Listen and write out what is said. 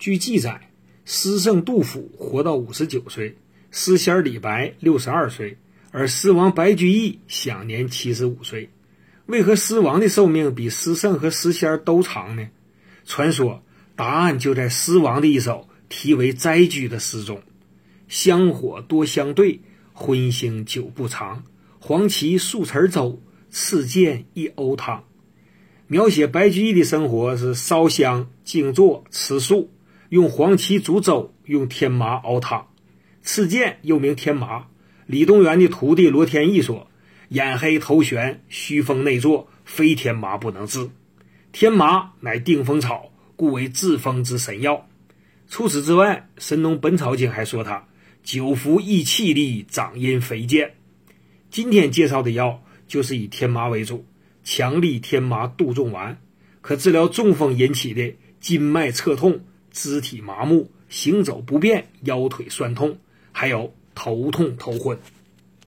据记载，诗圣杜甫活到五十九岁，诗仙李白六十二岁，而诗王白居易享年七十五岁。为何诗王的寿命比诗圣和诗仙都长呢？传说答案就在诗王的一首题为《斋居》的诗中：“香火多相对，荤腥久不长。黄芪数匙粥，赤剑一瓯汤。”描写白居易的生活是烧香、静坐、吃素，用黄芪煮粥，用天麻熬汤。赤剑又名天麻。李东垣的徒弟罗天益说：“眼黑头悬，虚风内作，非天麻不能治。天麻乃定风草，故为治风之神药。”除此之外，《神农本草经》还说他久服益气力，长阴肥健。今天介绍的药就是以天麻为主。强力天麻杜仲丸可治疗中风引起的筋脉侧痛、肢体麻木、行走不便、腰腿酸痛，还有头痛头昏。